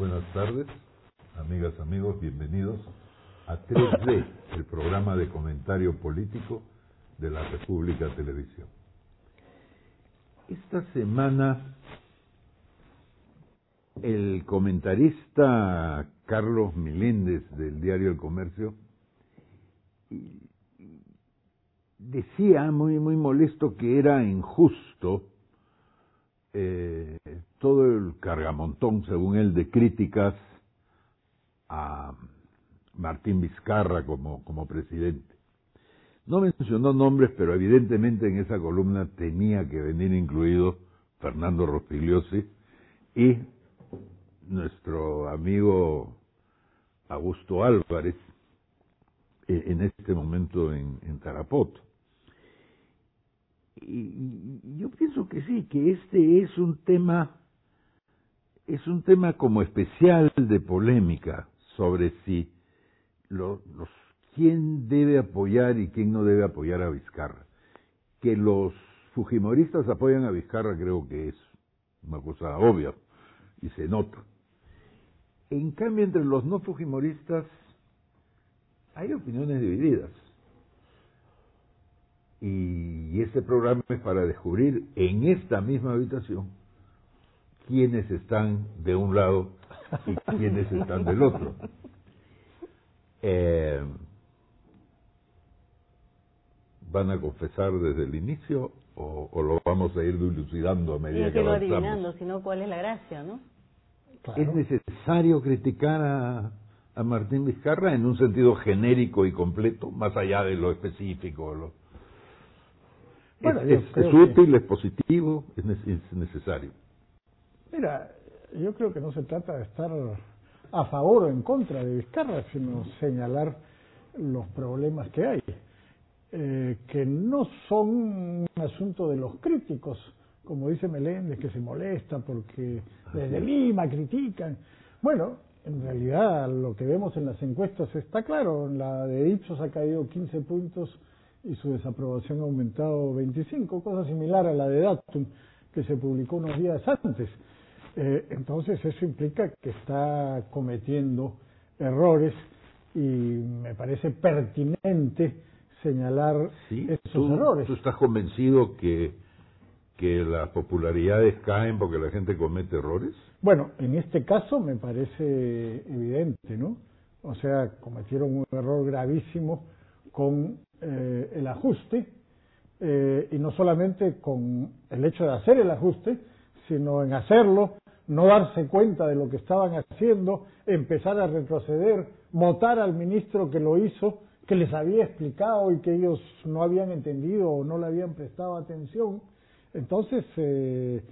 Buenas tardes, amigas, amigos, bienvenidos a 3D, el programa de comentario político de la República Televisión. Esta semana el comentarista Carlos Meléndez del diario El Comercio decía muy muy molesto que era injusto eh, todo el cargamontón, según él, de críticas a Martín Vizcarra como, como presidente. No mencionó nombres, pero evidentemente en esa columna tenía que venir incluido Fernando Rospigliosi y nuestro amigo Augusto Álvarez, eh, en este momento en, en Tarapoto. Y, yo pienso que sí, que este es un tema, es un tema como especial de polémica sobre si los, quién debe apoyar y quién no debe apoyar a Vizcarra. Que los fujimoristas apoyan a Vizcarra creo que es una cosa obvia y se nota. En cambio, entre los no fujimoristas hay opiniones divididas. Y este programa es para descubrir en esta misma habitación quiénes están de un lado y quiénes están del otro. Eh, ¿Van a confesar desde el inicio o, lo vamos a ir dilucidando a medida que, que lo adivinando, sino cuál es la gracia, ¿no? ¿Es necesario criticar a, a Martín Vizcarra en un sentido genérico y completo, más allá de lo específico? Lo... Bueno, es, útil, es positivo, es, necesario. Mira, yo creo que no se trata de estar a favor o en contra de Vizcarra, sino señalar los problemas que hay, eh, que no son un asunto de los críticos, como dice Meléndez, que se molesta porque desde Lima critican. Bueno, en realidad lo que vemos en las encuestas está claro, la de Ipsos ha caído 15 puntos y su desaprobación ha aumentado 25, cosa similar a la de Datum que se publicó unos días antes. Eh, entonces eso implica que está cometiendo errores y me parece pertinente señalar esos errores. ¿Tú estás convencido que, que las popularidades caen porque la gente comete errores? Bueno, en este caso me parece evidente, ¿no? O sea, cometieron un error gravísimo con eh, el ajuste, eh, y no solamente con el hecho de hacer el ajuste, sino en hacerlo, no darse cuenta de lo que estaban haciendo, empezar a retroceder, votar al ministro que lo hizo, que les había explicado y que ellos no habían entendido o no le habían prestado atención. Entonces, eh,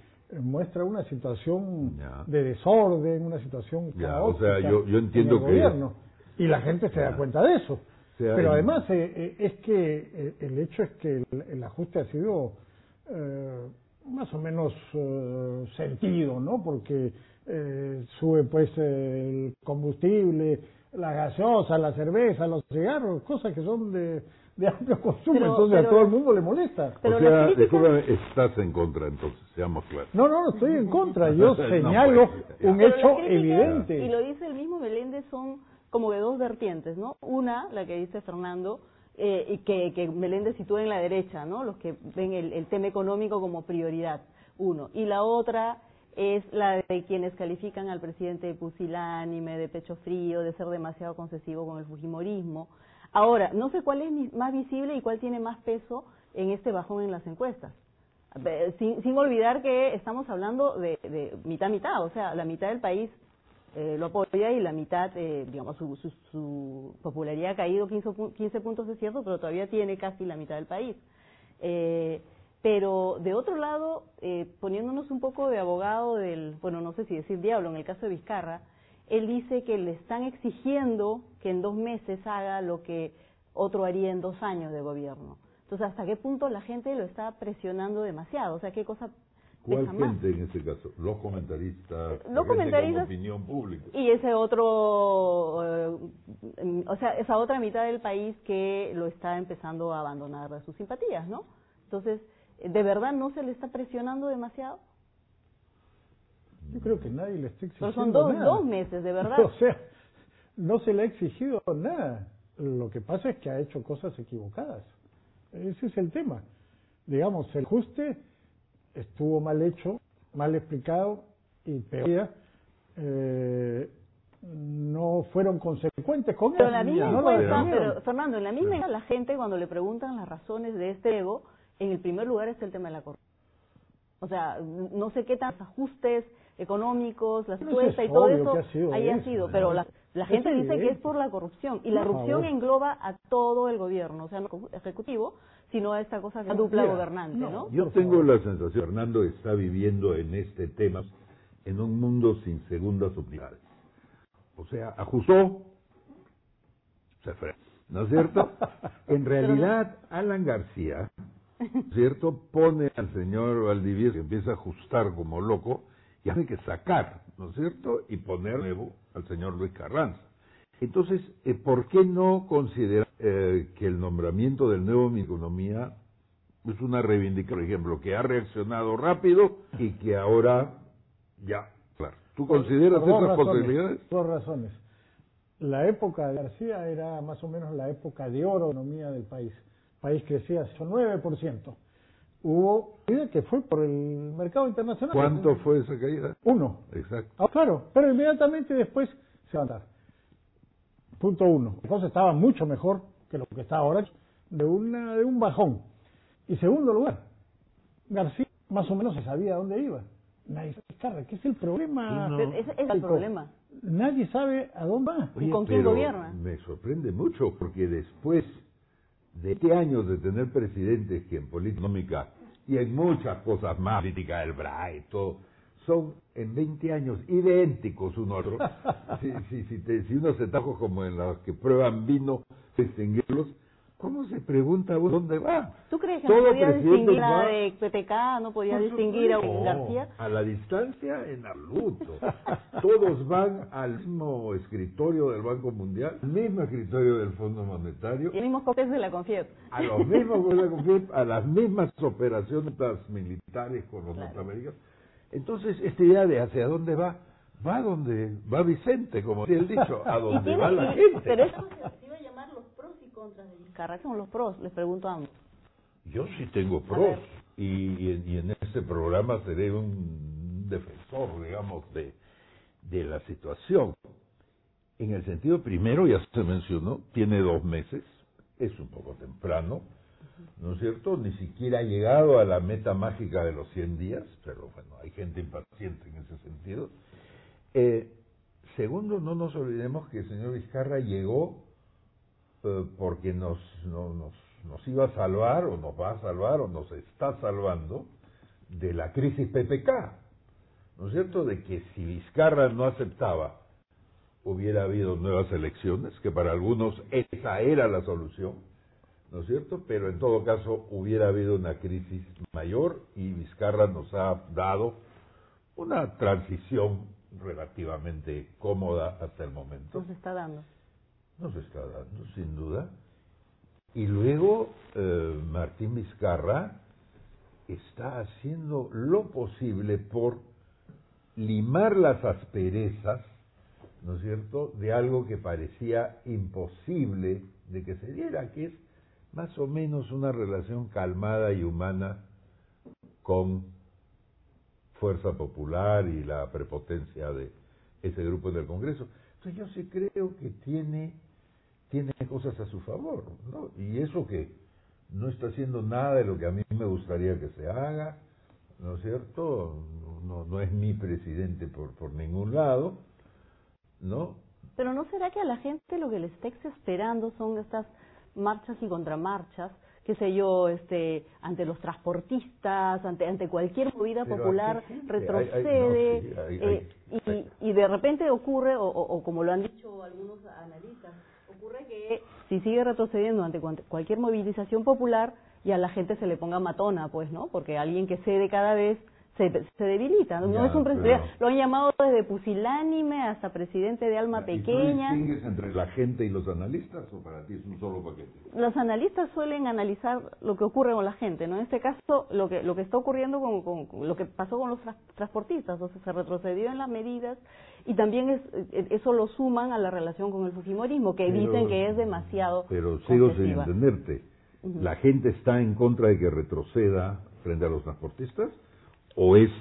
muestra una situación de desorden, una situación caótica o sea, yo, yo entiendo en el gobierno. Y la gente se da cuenta de eso. Pero además eh, eh, es que eh, el hecho es que el, ajuste ha sido más o menos sentido, ¿no? Porque sube pues el combustible, la gaseosa, la cerveza, los cigarros, cosas que son de, de amplio consumo, entonces a todo el mundo le molesta. Pero o sea, estás en contra, entonces, seamos claros. No, no, no estoy en contra, yo señalo pues, un hecho evidente. Y lo dice el mismo Meléndez, son como de dos vertientes, ¿no? Una, la que dice Fernando, eh, y que, que Meléndez sitúa en la derecha, ¿no? Los que ven el, el tema económico como prioridad, uno. Y la otra es la de quienes califican al presidente de pusilánime, de pecho frío, de ser demasiado concesivo con el fujimorismo. Ahora, no sé cuál es más visible y cuál tiene más peso en este bajón en las encuestas. Sin, sin olvidar que estamos hablando de, de mitad mitad, o sea, la mitad del país eh, lo apoya y la mitad, eh, digamos, su, su, popularidad ha caído 15, 15 puntos, es cierto, pero todavía tiene casi la mitad del país. Eh, pero de otro lado, eh, poniéndonos un poco de abogado del, bueno, no sé si decir diablo, en el caso de Vizcarra, él dice que le están exigiendo que en dos meses haga lo que otro haría en dos años de gobierno. Entonces, ¿hasta qué punto la gente lo está presionando demasiado? O sea, ¿qué cosa ¿Cuál gente en este caso? Los comentaristas, los comentaristas opinión pública. Y ese otro, eh, o sea, esa otra mitad del país que lo está empezando a abandonar a sus simpatías, ¿no? Entonces, ¿de verdad no se le está presionando demasiado? Yo creo que nadie le está exigiendo Pero son dos, nada. dos meses, de verdad. O sea, no se le ha exigido nada. Lo que pasa es que ha hecho cosas equivocadas. Ese es el tema. Digamos, el ajuste estuvo mal hecho, mal explicado y peor. Eh, no fueron consecuentes con Pero la misma no encuesta, pero Fernando, en la misma encuesta, la gente cuando le preguntan las razones de este ego, en el primer lugar está el tema de la corrupción. O sea, no sé qué tan ajustes económicos, la eso y todo eso que ha sido hayan eso, sido, ¿no? pero la, gente dice que es por la corrupción y la Por corrupción favor. engloba a todo el gobierno, o sea, no ejecutivo, sino a esta cosa que es dupla Mira, gobernante, no, ¿no? Yo tengo favor. la sensación que Fernando está viviendo en este tema en un mundo sin segundas oportunidades. O sea, ajustó, se fue. ¿No es cierto? En realidad, Alan García, ¿cierto? Pone al señor Valdivieso que empieza a ajustar como loco y hace que sacar, ¿no es cierto? Y poner nuevo al señor Luis Carranza. Entonces, eh, ¿por qué no considerar eh, que el nombramiento del nuevo Ministro de Economía es una reivindicación, por ejemplo, que ha reaccionado rápido y que ahora ya, claro. ¿Tú consideras Por esas razones, posibilidades? Dos razones. La época de García era más o menos la época de oro de la economía del país. El país crecía son 9%. Hubo caída que fue por el mercado internacional. ¿Cuánto fue esa caída? Uno. Exacto. Ah, claro, pero inmediatamente después se va a dar. Punto uno. La cosa estaba mucho mejor que lo que está ahora, de, una, de un bajón. Y segundo lugar, García más o menos se sabía a dónde iba. Nadie sabe, ¿qué es el problema? No. Ese es el problema. Nadie sabe a dónde va. ¿Y con quién gobierna? Me sorprende mucho porque después de 20 años de tener presidentes que en política económica y en muchas cosas más, política del BRA y todo, son en 20 años idénticos uno a otro. si, si, si, te- si uno se tajo como en los que prueban vino, distinguirlos, ¿cómo se pregunta uno dónde va? ¿Tú crees que Todo no podía distinguir a de PTK, no podía distinguir a un García? A la distancia, en absoluto. Todos van al mismo escritorio del Banco Mundial, al mismo escritorio del Fondo Monetario, Y el mismo copes de la CONFIEP. a los mismos a las mismas operaciones militares con los Claro. norteamericanos. Entonces, esta idea de hacia dónde va, va donde va Vicente, como decía el dicho, a donde va la gente. Pero eso se iba a llamar los pros y contras de Vizcarra. ¿Qué son los pros? Les pregunto a ambos. Yo sí tengo pros y, y, y en este programa seré un defensor, digamos, de, de la situación. En el sentido primero, ya se mencionó, tiene dos meses, es un poco temprano, ¿no es cierto? Ni siquiera ha llegado a la meta mágica de los 100 días, pero bueno, hay gente impaciente en ese sentido. Eh, segundo, no nos olvidemos que el señor Vizcarra llegó porque nos, no- nos, nos iba a salvar o nos va a salvar o nos está salvando de la crisis PPK. ¿No es cierto? De que si Vizcarra no aceptaba, hubiera habido nuevas elecciones, que para algunos esa era la solución, ¿no es cierto? Pero en todo caso hubiera habido una crisis mayor y Vizcarra nos ha dado una transición relativamente cómoda hasta el momento Nos está dando. Nos está dando, sin duda. Y luego eh, Martín Vizcarra está haciendo lo posible por limar las asperezas, ¿no es cierto?, de algo que parecía imposible de que se diera, que es más o menos una relación calmada y humana con Fuerza Popular y la prepotencia de ese grupo en el Congreso. Entonces yo sí creo que tiene, tiene cosas a su favor, ¿no? Y eso que no está haciendo nada de lo que a mí me gustaría que se haga, ¿no es cierto? No, no es mi presidente por, por ningún lado, ¿no? Pero ¿no será que a la gente lo que les está esperando son estas marchas y contramarchas, qué sé yo, este, ante los transportistas, ante, ante cualquier movida Pero ¿a popular, retrocede, Hay- hay- no, sí, hay- eh, hay- y, y de repente ocurre, o, o- o como lo han dicho algunos analistas, ocurre que si sigue retrocediendo ante cualquier movilización popular, y a la gente se le ponga matona, pues, ¿no? Porque alguien que cede cada vez se, se debilita. No Ya, es un presidente, pero- lo han llamado desde pusilánime hasta presidente de alma ¿Y tú pequeña. distingues entre la gente y los analistas o para ti es un solo paquete? Los analistas suelen analizar lo que ocurre con la gente, ¿no? En este caso, lo que lo que está ocurriendo con, con- con lo que pasó con los tra- transportistas, o sea, se retrocedió en las medidas y también es, eh, eso lo suman a la relación con el fujimorismo, que Pero- dicen que es demasiado Pero sigo sin entenderte. ¿La gente está en contra de que retroceda frente a los transportistas? ¿O es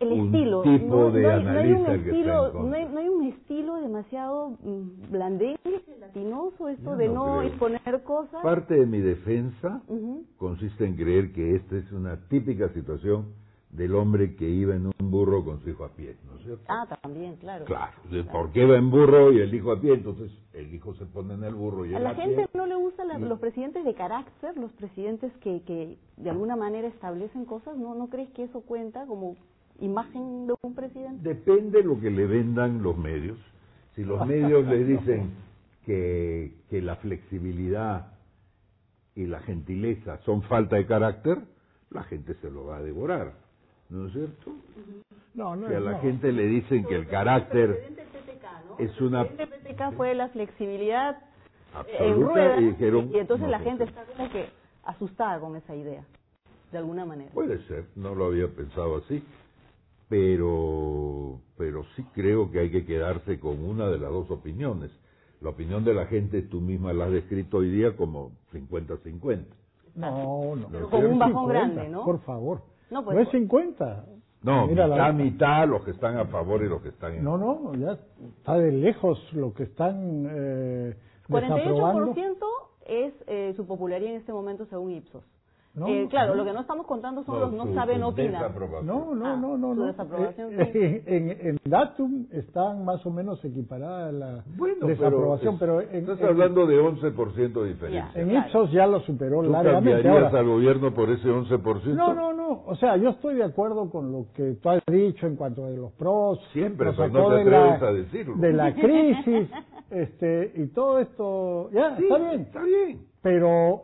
el un estilo tipo no, de no hay, no hay un analista estilo no hay, no hay un estilo demasiado mm, blandengue latinoso esto de no creo. exponer cosas Parte de mi defensa Ujú. consiste en creer que esta es una típica situación del hombre que iba en un burro con su hijo a pie, ¿no es cierto? ah también claro Claro, de ¿por qué va en burro y el hijo a pie? Entonces el hijo se pone en el burro y a él la a gente pie. no le gustan la- los presidentes de carácter los presidentes que, que de alguna manera establecen cosas no no crees que eso cuenta como imagen de un presidente Depende lo que le vendan los medios. Si los medios le dicen que, que la flexibilidad y la gentileza son falta de carácter, la gente se lo va a devorar, ¿no es cierto? No, no, Si a la no. gente le dicen que el carácter es una el PTK fue la flexibilidad en absoluta ruedas y dijeron... y entonces no, la gente está como que asustada con esa idea de alguna manera Puede ser, no lo había pensado así, pero, pero sí creo que hay que quedarse con una de las dos opiniones. La opinión de la gente tú misma la has descrito hoy día como 50-50. No, no. Pero con un bajón 50, grande, ¿no? Por favor. No, No, pues, es 50. No, Mira la- mitad, mitad, los que están a favor y los que están en No, no, ya está de lejos lo que están eh, desaprobando. 48% es eh, su popularidad en este momento según Ipsos. No, Eh, claro, no. lo que no estamos contando son los no su- saben, su no. No, no, Ah, no, no. no. desaprobación, Eh, sí. eh, en, en datum están más o menos equiparadas la Bueno, desaprobación, pero, pero, es- en, estás en- hablando de 11% de diferencia. Ya. en claro. Ipsos ya lo superó ¿Tú largamente. cambiarías Ahora, al gobierno por ese 11%? no, no, no. O sea, yo estoy de acuerdo con lo que tú has dicho en cuanto de los pros. Siempre, pero no te de la- atreves a decirlo. De la crisis, este, y todo esto. Ya, Sí, está bien. Está bien. Pero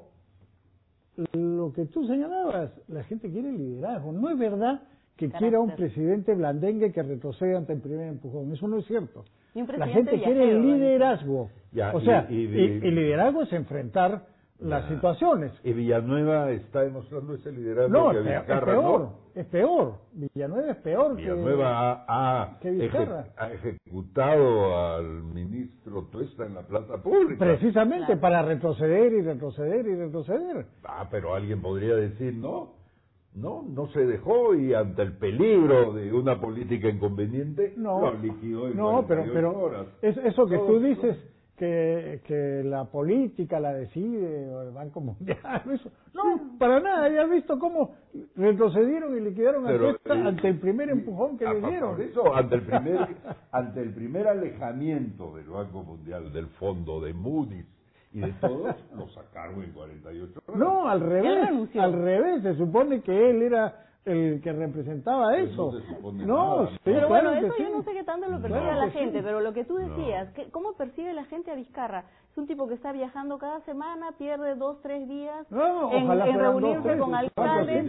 lo que tú señalabas, la gente quiere liderazgo. No es verdad que Carácter. quiera un presidente blandengue que retroceda ante el primer empujón. Eso no es cierto. Y un La gente quiere viajero, liderazgo. Ya, o y- sea, y- y, y- y liderazgo es enfrentar las Ya. situaciones. Y Villanueva está demostrando ese liderazgo No, que es peor, es Vizcarra peor, no. es peor. Villanueva es peor Villanueva ha, ha que Vizcarra. eje- ha ejecutado al ministro Tuesta en la plaza pública. precisamente Claro. para retroceder y retroceder y retroceder. Ah, pero alguien podría decir no. No, no se dejó y ante el peligro de una política inconveniente No, lo liquidó en no pero, 48 pero horas. es- eso que Todo- tú dices que, que la política la decide o el Banco Mundial, eso. no, para nada, ya has visto cómo retrocedieron y liquidaron a Pero, Testa eh, ante el primer empujón que le por dieron. eso, ante el primer ante el primer alejamiento del Banco Mundial, del fondo de Moody's y de todos, lo sacaron en 48 horas. No, al revés, al revés, se supone que él era el que representaba eso. no sí, Pero claro bueno, eso sí. yo no sé qué tanto lo percibe No. la sí. gente, pero lo que tú No. decías, que ¿cómo percibe la gente a Vizcarra? Es un tipo que está viajando cada semana, pierde dos, tres días No, en, reunirse tres, con alcaldes.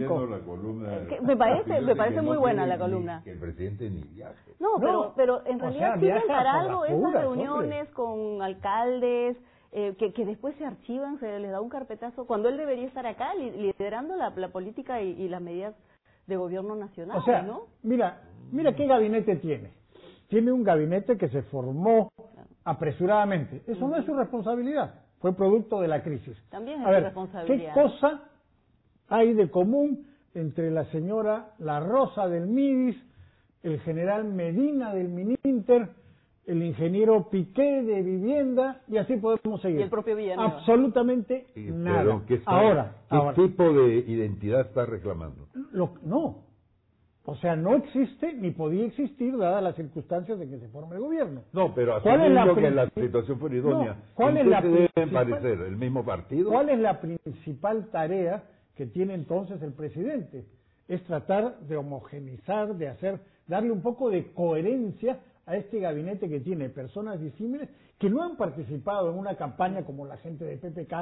me parece- me parece muy no buena la columna. ni que el presidente ni viaje. No, No, pero, pero en realidad sirven para algo esas reuniones con alcaldes, eh, que, que después se archivan, se les da un carpetazo, cuando él debería estar acá li- liderando la, la política y, y las medidas de gobierno nacional, O sea, ¿no? mira, mira qué gabinete tiene. Tiene un gabinete que se formó apresuradamente. Eso no es su responsabilidad, fue producto de la crisis. También es A su ver, responsabilidad. ¿Qué cosa hay de común entre la señora La Rosa del MIDIS, el general Medina del Mininter, el ingeniero Piqué de Vivienda y así podemos seguir? Y el propio Villanueva. Absolutamente Y- nada. pero ¿qué está- ahora, ¿qué ahora, tipo de identidad está reclamando? lo- no. O sea, no existe ni podía existir dadas las circunstancias de que se forme el gobierno. No, pero ¿Cuál es la asumiendo que la situación fuera idónea, No, ¿cuál ¿en es la deben principal- parecer? ¿El mismo partido? ¿Cuál es la principal tarea que tiene entonces el presidente? Es tratar de homogenizar, de hacer, darle un poco de coherencia a este gabinete que tiene personas disímiles que no han participado en una campaña como la gente de PPK,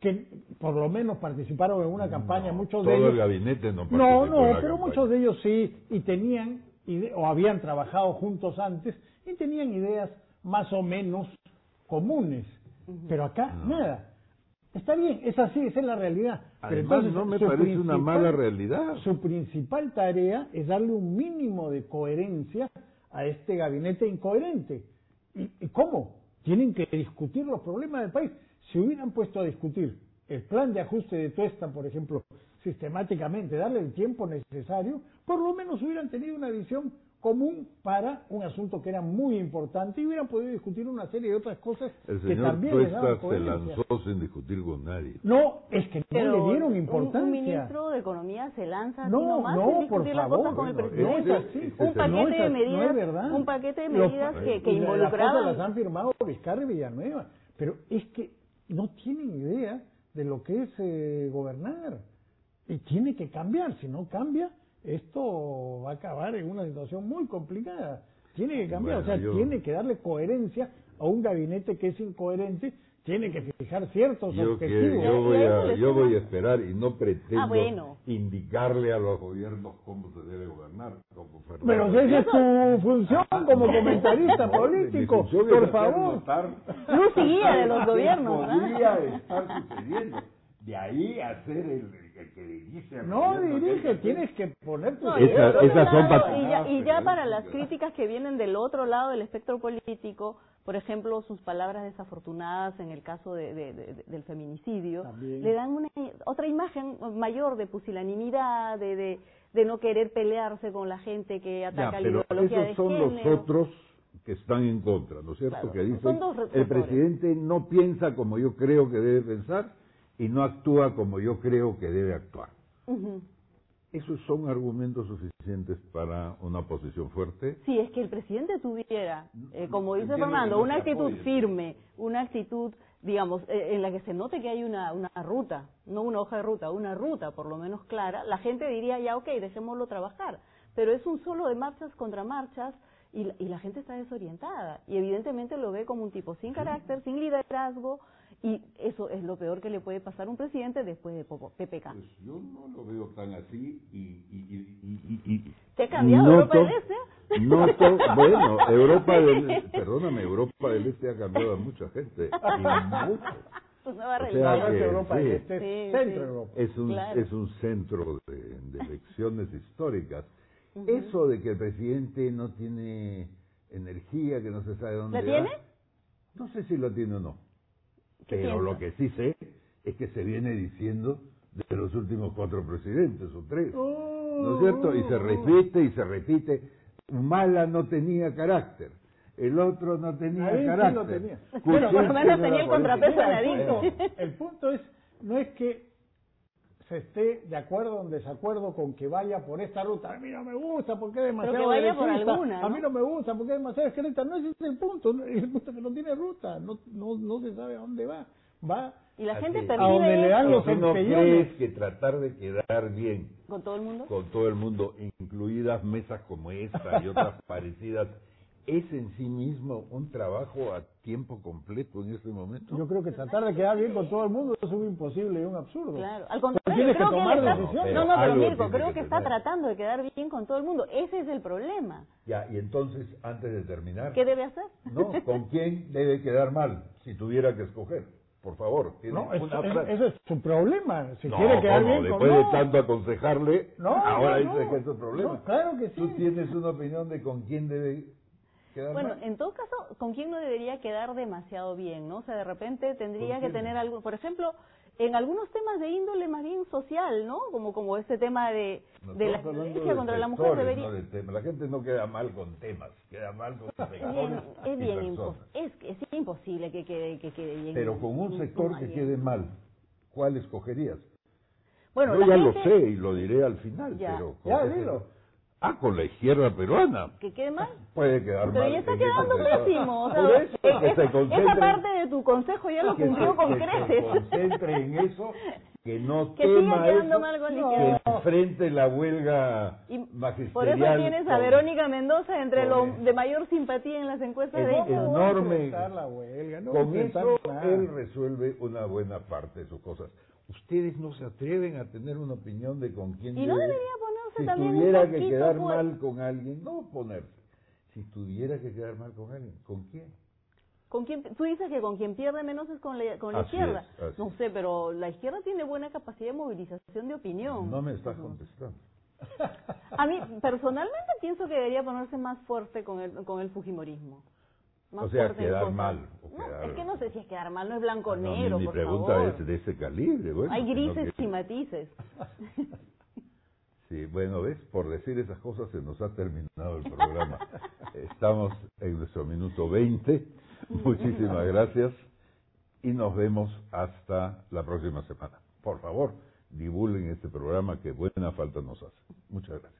que por lo menos participaron en una campaña, muchos de todo ellos... el gabinete no participó No, en no, la pero campaña. muchos de ellos sí, y tenían, ide- o habían trabajado juntos antes, y tenían ideas más o menos comunes. Pero acá, nada. Está bien, es así, esa es la realidad. Pero entonces, no me parece una mala realidad. Su principal tarea es darle un mínimo de coherencia a este gabinete incoherente. ¿Y, y cómo? Tienen que discutir los problemas del país. Si hubieran puesto a discutir el plan de ajuste de Tuesta, por ejemplo, sistemáticamente, darle el tiempo necesario, por lo menos hubieran tenido una visión común para un asunto que era muy importante y hubieran podido discutir una serie de otras cosas El que señor también les daban se lanzó sin discutir con nadie. No, es que no Pero le dieron un- importancia. Un, ministro de Economía se lanza así No, nomás no, sin por discutir las favor, cosas con el presidente. no es así. un Ese paquete es de así, no es medidas, verdad. un paquete de Los- medidas que, que Las involucraban. las han firmado Vizcarra y Villanueva, pero es que no tienen idea de lo que es eh, gobernar y tiene que cambiar. Si no cambia, esto va a acabar en una situación muy complicada. Tiene que cambiar, Bueno, o sea, yo- tiene que darle coherencia a un gabinete que es incoherente. Tiene que fijar ciertos Yo, que, objetivos. yo, Y voy a yo voy esperar y no pretendo Ah, bueno. indicarle a los gobiernos cómo se debe gobernar. Como. Pero si esa es tu función como comentarista político, por hacer favor. notar Luz guía de los gobiernos, ¿ah? podría estar sucediendo. De ahí a ser el, el que dirige. al No dirige, tienes que poner tu... No, esas son lado, y ya, y ya Ah, para las críticas que vienen del otro lado del espectro político, por ejemplo, sus palabras desafortunadas en el caso de- de- de- del feminicidio, También. le dan una otra imagen mayor de pusilanimidad, de, de, de no querer pelearse con la gente que Ya, ataca la pero ideología esos de son los otros que están en contra, ¿no es cierto? Claro, que dicen, son dos el presidente no piensa como yo creo que debe pensar y no actúa como yo creo que debe actuar. ¿Esos son argumentos suficientes para una posición fuerte? Si es que el presidente tuviera, eh, como dice Entiendo Fernando, no una actitud firme, una actitud, digamos, eh, en la que se note que hay una, una ruta, no una hoja de ruta, una ruta por lo menos clara, la gente diría, ya, ok, dejémoslo trabajar. Pero es un solo de marchas contra marchas y, la- y la gente está desorientada. Y evidentemente lo ve como un tipo sin carácter, sin liderazgo, y eso es lo peor que le puede pasar a un presidente después de Popo- PPK. Pues yo no lo veo tan así y... y, y, y- y- y- ¿Te ha cambiado noto- Europa del Este? Noto, bueno, Europa del perdóname, Europa del Este ha cambiado a mucha gente. y mucho. O sea, que Europa, sí. este es Sí, centro sí. Europa. Es un, Claro. es un centro de, de elecciones históricas. Eso de que el presidente no tiene energía, que no se sabe dónde ¿La va, tiene? No sé si lo tiene o no. ¿Qué Pero lo que sí sé es que se viene diciendo de los últimos cuatro presidentes o tres. ¿No es cierto? Y se repite y se repite. Humala no tenía carácter. El otro no tenía Ahí sí carácter. lo tenía. Kuczynski Bueno, por lo menos no tenía el contrapeso de punto, el punto es, no es que se esté de acuerdo o en desacuerdo con que vaya por esta ruta. A mí no me gusta porque es demasiado que vaya por alguna, A ¿no? mí no me gusta porque es demasiado izquierdista. No, ese es el punto. El punto es que no tiene ruta. No, no, no se sabe a dónde va. Va Y la Así gente es. a donde le dan los ¿Tú no crees que tratar de quedar bien con todo el mundo. con todo el mundo, incluidas mesas como esta y otras parecidas, es en sí mismo un trabajo a tiempo completo en este momento? Yo creo que tratar de quedar bien con todo el mundo es un imposible y un absurdo. Claro, al contrario, tienes que creo que, tomar él está, decisiones. no, no, pero Mirko, creo que que está tratando de quedar bien con todo el mundo. Ese es el problema. Ya, y entonces, antes de terminar, ¿Qué debe hacer? no, ¿con quién debe quedar mal si tuviera que escoger? Por favor, tiene No, es- una es- frase. ese es su problema. Si No, quiere quedar ¿cómo? bien con Después de no. tanto aconsejarle, No, ahora no, dice no. que es su problema. No, claro que sí. ¿Tú tienes una opinión de con quién debe quedar Bueno, mal? en todo caso, ¿con quién no debería quedar demasiado bien, no? O sea, de repente tendría ¿Con que tener algo, por ejemplo, en algunos temas de índole más bien social, ¿no? Como como este tema de, No de la violencia de contra la mujer sectores, debería no de temas. La gente no queda mal con temas, queda mal con es sectores bien, es bien impos- es, es imposible que quede que quede bien. Pero con un sector que bien. quede mal, ¿cuál escogerías? Bueno, Yo ya gente, lo sé y lo diré al final, Ya. pero... Ya, ese- dilo. Ah, con la izquierda peruana. ¿Que quede mal? Puede quedar Pero mal. ya está quedando pésimo. O sea, eso, que esa, se esa parte de tu consejo ya lo que cumplió con que se creces. concentre en eso, que no Que siga tema quedando eso, mal con la que enfrente la huelga Y magisterial. por eso tienes a Verónica Mendoza entre los de mayor simpatía en las encuestas Es- de es- hecho. No va a enorme. la huelga, no Con eso nada. él resuelve una buena parte de sus cosas. Ustedes no se atreven a tener una opinión de con quién Y no debe- debería ponerse si también un tuviera que quedar mal con alguien, no ponerse. Si tuviera que quedar mal con alguien, ¿con quién? ¿Con quién, tú dices que con quien pierde menos es con la, con la izquierda. es, no sé, pero la izquierda tiene buena capacidad de movilización de opinión. No me estás contestando. A mí, personalmente, pienso que debería ponerse más fuerte con el, con el fujimorismo. Más O sea, quedar mal, o No, es que no sé si es quedar mal, no es blanco o No, mi- negro, mi, por pregunta favor. es de ese calibre. Bueno, Hay grises que- y matices. Sí, bueno, ves, por decir esas cosas se nos ha terminado el programa. Estamos en nuestro minuto 20. Muchísimas gracias y nos vemos hasta la próxima semana. Por favor, divulguen este programa que buena falta nos hace. Muchas gracias.